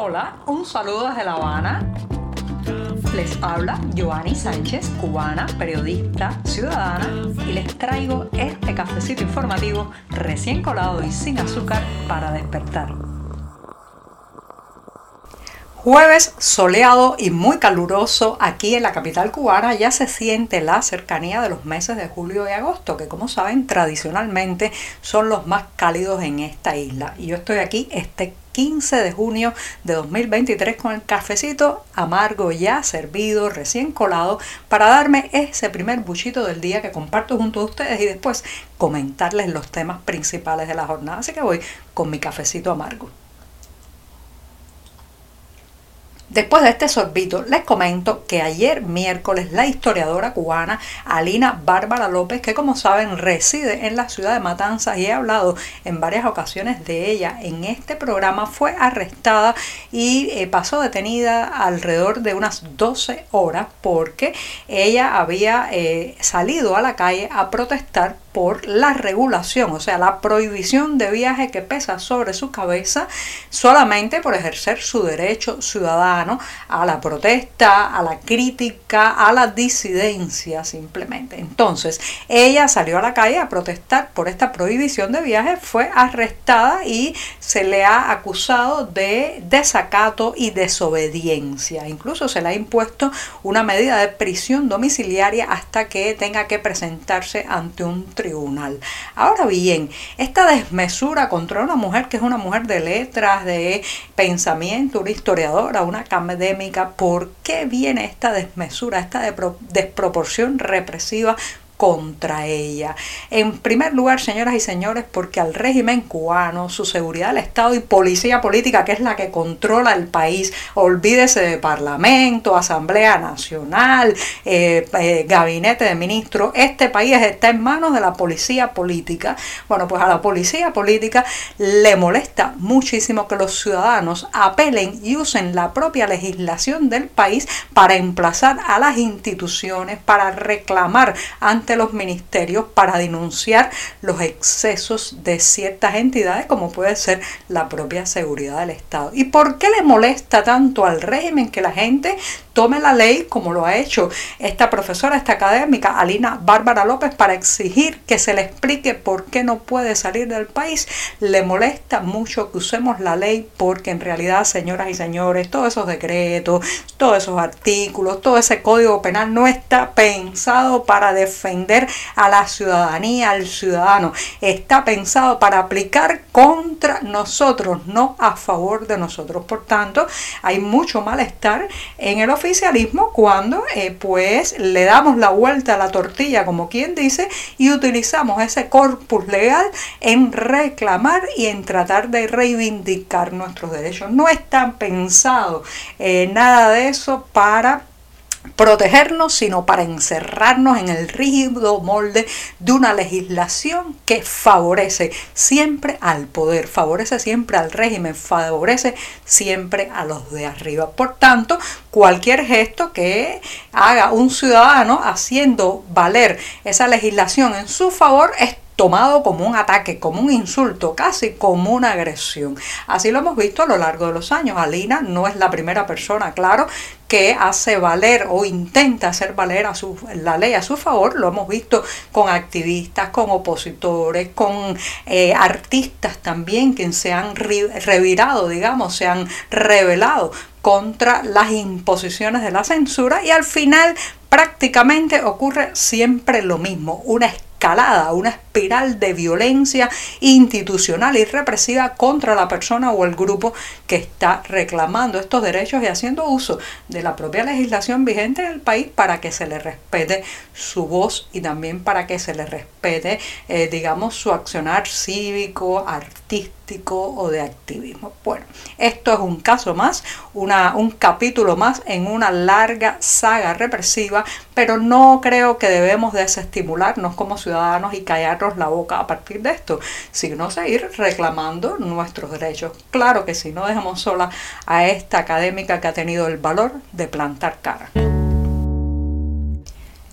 Hola, un saludo desde La Habana. Les habla Joanny Sánchez, cubana, periodista, ciudadana, y les traigo este cafecito informativo recién colado y sin azúcar para despertar. Jueves soleado y muy caluroso aquí en la capital cubana ya se siente la cercanía de los meses de julio y agosto, que como saben tradicionalmente son los más cálidos en esta isla. Y yo estoy aquí este 15 de junio de 2023 con el cafecito amargo ya servido, recién colado, para darme ese primer buchito del día que comparto junto a ustedes y después comentarles los temas principales de la jornada. Así que voy con mi cafecito amargo. Después de este sorbito, les comento que ayer miércoles la historiadora cubana Alina Bárbara López, que como saben reside en la ciudad de Matanzas y he hablado en varias ocasiones de ella en este programa, fue arrestada y eh, pasó detenida alrededor de unas 12 horas porque ella había eh, salido a la calle a protestar por la regulación, o sea, la prohibición de viaje que pesa sobre su cabeza solamente por ejercer su derecho ciudadano a la protesta, a la crítica, a la disidencia simplemente. Entonces, ella salió a la calle a protestar por esta prohibición de viaje, fue arrestada y se le ha acusado de desacato y desobediencia. Incluso se le ha impuesto una medida de prisión domiciliaria hasta que tenga que presentarse ante un tribunal. Ahora bien, esta desmesura contra una mujer que es una mujer de letras, de pensamiento, una historiadora, una académica, ¿por qué viene esta desmesura, esta desproporción represiva contra ella. En primer lugar, señoras y señores, porque al régimen cubano, su seguridad del Estado y policía política, que es la que controla el país, olvídese de Parlamento, Asamblea Nacional, eh, eh, Gabinete de Ministros, este país está en manos de la policía política. Bueno, pues a la policía política le molesta muchísimo que los ciudadanos apelen y usen la propia legislación del país para emplazar a las instituciones, para reclamar ante los ministerios para denunciar los excesos de ciertas entidades como puede ser la propia seguridad del Estado. ¿Y por qué le molesta tanto al régimen que la gente tome la ley como lo ha hecho esta profesora, esta académica, Alina Bárbara López, para exigir que se le explique por qué no puede salir del país? Le molesta mucho que usemos la ley porque en realidad, señoras y señores, todos esos decretos, todos esos artículos, todo ese código penal no está pensado para defender a la ciudadanía, al ciudadano. Está pensado para aplicar contra nosotros, no a favor de nosotros. Por tanto, hay mucho malestar en el oficialismo cuando eh, pues le damos la vuelta a la tortilla, como quien dice, y utilizamos ese corpus legal en reclamar y en tratar de reivindicar nuestros derechos. No está pensado eh, nada de eso para protegernos, sino para encerrarnos en el rígido molde de una legislación que favorece siempre al poder, favorece siempre al régimen, favorece siempre a los de arriba. Por tanto, cualquier gesto que haga un ciudadano haciendo valer esa legislación en su favor es tomado como un ataque, como un insulto, casi como una agresión. Así lo hemos visto a lo largo de los años. Alina no es la primera persona, claro, que hace valer o intenta hacer valer la ley a su favor. Lo hemos visto con activistas, con opositores, con eh, artistas también que se han revirado, digamos, se han rebelado contra las imposiciones de la censura y al final prácticamente ocurre siempre lo mismo, una escalada, una espiral de violencia institucional y represiva contra la persona o el grupo que está reclamando estos derechos y haciendo uso de la propia legislación vigente del país para que se le respete su voz y también para que se le respete, eh, digamos, su accionar cívico, artístico o de activismo. Bueno, esto es un caso más, un capítulo más en una larga saga represiva, pero no creo que debemos desestimularnos como ciudadanos y callarnos la boca a partir de esto, sino seguir reclamando nuestros derechos. Claro que si no dejamos sola a esta académica que ha tenido el valor de plantar cara.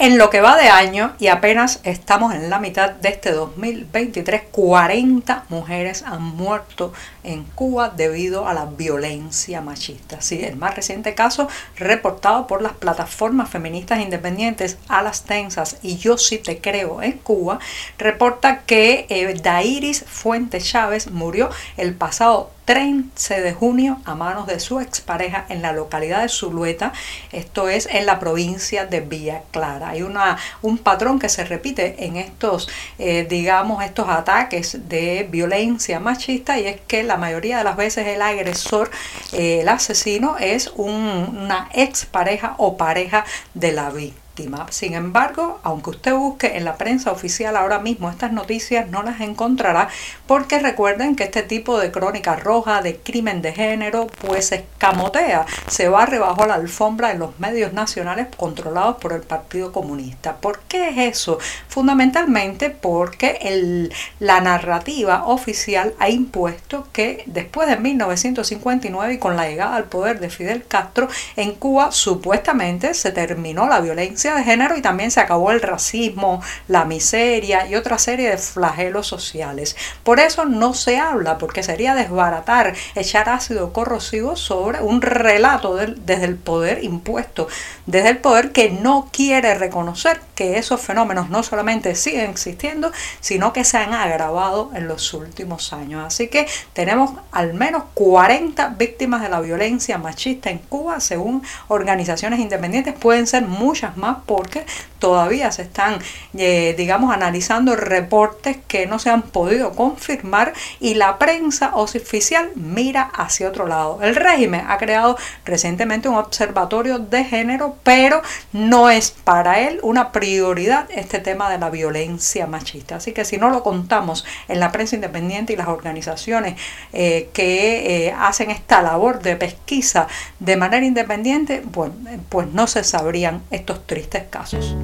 En lo que va de año, y apenas estamos en la mitad de este 2023, 40 mujeres han muerto en Cuba debido a la violencia machista. Sí, el más reciente caso reportado por las plataformas feministas independientes a las tensas y yo sí te creo en Cuba, reporta que eh, Dairis Fuente Chávez murió el pasado 13 de junio a manos de su expareja en la localidad de Zulueta, esto es en la provincia de Villa Clara. Hay una, un patrón que se repite en estos, eh, digamos, estos ataques de violencia machista y es que la mayoría de las veces el agresor, eh, el asesino, es un, una expareja o pareja de la víctima. Sin embargo, aunque usted busque en la prensa oficial ahora mismo estas noticias, no las encontrará porque recuerden que este tipo de crónica roja de crimen de género pues se escamotea, se va bajo la alfombra en los medios nacionales controlados por el Partido Comunista. ¿Por qué es eso? Fundamentalmente porque la narrativa oficial ha impuesto que después de 1959 y con la llegada al poder de Fidel Castro, en Cuba supuestamente se terminó la violencia de género y también se acabó el racismo, la miseria y otra serie de flagelos sociales. Por eso no se habla, porque sería desbaratar, echar ácido corrosivo sobre un relato desde el poder impuesto, desde el poder que no quiere reconocer que esos fenómenos no solamente siguen existiendo, sino que se han agravado en los últimos años. Así que tenemos al menos 40 víctimas de la violencia machista en Cuba, según organizaciones independientes, pueden ser muchas más porque todavía se están, eh, digamos, analizando reportes que no se han podido confirmar y la prensa oficial mira hacia otro lado. El régimen ha creado recientemente un observatorio de género, pero no es para él una prioridad este tema de la violencia machista. Así que si no lo contamos en la prensa independiente y las organizaciones eh, que eh, hacen esta labor de pesquisa de manera independiente, bueno, pues no se sabrían estos tristes casos.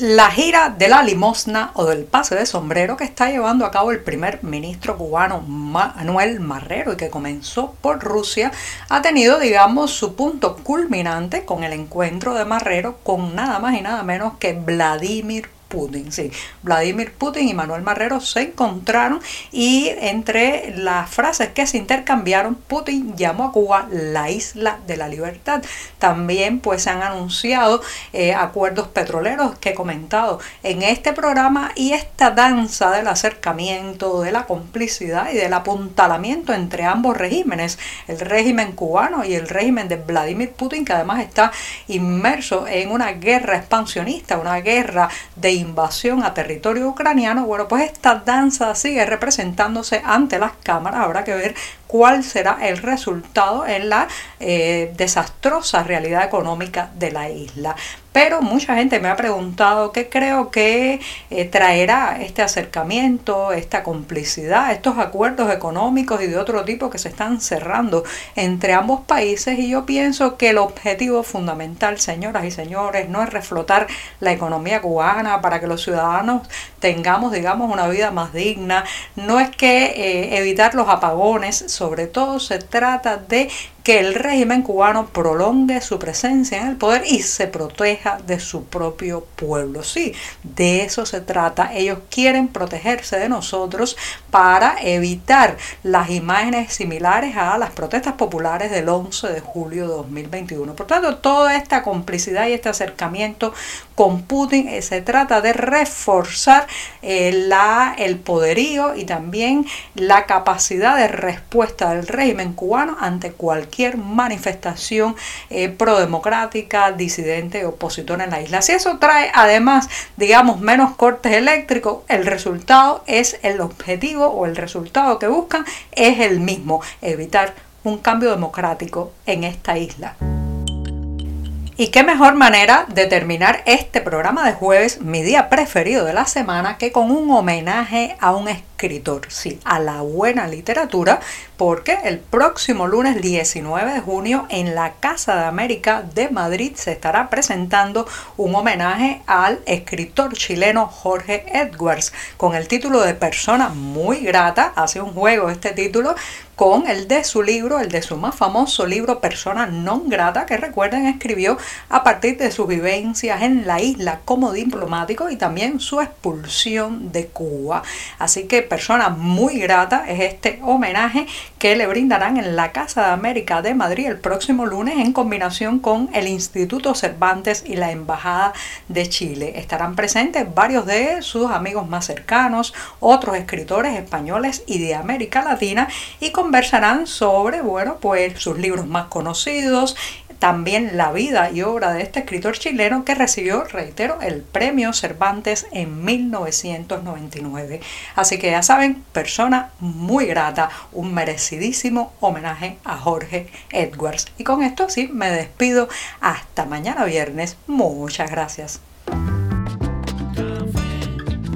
La gira de la limosna o del pase de sombrero que está llevando a cabo el primer ministro cubano Manuel Marrero y que comenzó por Rusia ha tenido, digamos, su punto culminante con el encuentro de Marrero con nada más y nada menos que Vladimir Putin. Sí, Vladimir Putin y Manuel Marrero se encontraron y entre las frases que se intercambiaron, Putin llamó a Cuba la isla de la libertad. También pues se han anunciado eh, acuerdos petroleros que he comentado en este programa y esta danza del acercamiento, de la complicidad y del apuntalamiento entre ambos regímenes, el régimen cubano y el régimen de Vladimir Putin, que además está inmerso en una guerra expansionista, una guerra de invasión a territorio ucraniano, bueno, pues esta danza sigue representándose ante las cámaras. Habrá que ver cuál será el resultado en la eh, desastrosa realidad económica de la isla. Pero mucha gente me ha preguntado qué creo que eh, traerá este acercamiento, esta complicidad, estos acuerdos económicos y de otro tipo que se están cerrando entre ambos países y yo pienso que el objetivo fundamental, señoras y señores, no es reflotar la economía cubana para que los ciudadanos tengamos, digamos, una vida más digna, no es que eh, evitar los apagones, sobre todo se trata de que el régimen cubano prolongue su presencia en el poder y se proteja de su propio pueblo. Sí, de eso se trata. Ellos quieren protegerse de nosotros para evitar las imágenes similares a las protestas populares del 11 de julio de 2021. Por tanto, toda esta complicidad y este acercamiento con Putin eh, se trata de reforzar eh, la, el poderío y también la capacidad de respuesta del régimen cubano ante cualquier manifestación eh, prodemocrática, disidente, opositora en la isla. Si eso trae además, digamos, menos cortes eléctricos, el resultado es el objetivo o el resultado que buscan es el mismo, evitar un cambio democrático en esta isla. Y qué mejor manera de terminar este programa de jueves, mi día preferido de la semana, que con un homenaje a un escritor, sí, a la buena literatura, porque el próximo lunes 19 de junio en la Casa de América de Madrid se estará presentando un homenaje al escritor chileno Jorge Edwards con el título de Persona muy grata, hace un juego este título con el de su libro, el de su más famoso libro Persona non grata, que recuerden escribió a partir de sus vivencias en la isla como diplomático y también su expulsión de Cuba. Así que Persona muy grata es este homenaje que le brindarán en la Casa de América de Madrid el próximo lunes en combinación con el Instituto Cervantes y la Embajada de Chile. Estarán presentes varios de sus amigos más cercanos, otros escritores españoles y de América Latina y con conversarán sobre, bueno, pues sus libros más conocidos, también la vida y obra de este escritor chileno que recibió, reitero, el premio Cervantes en 1999. Así que ya saben, persona muy grata, un merecidísimo homenaje a Jorge Edwards. Y con esto sí, me despido hasta mañana viernes. Muchas gracias.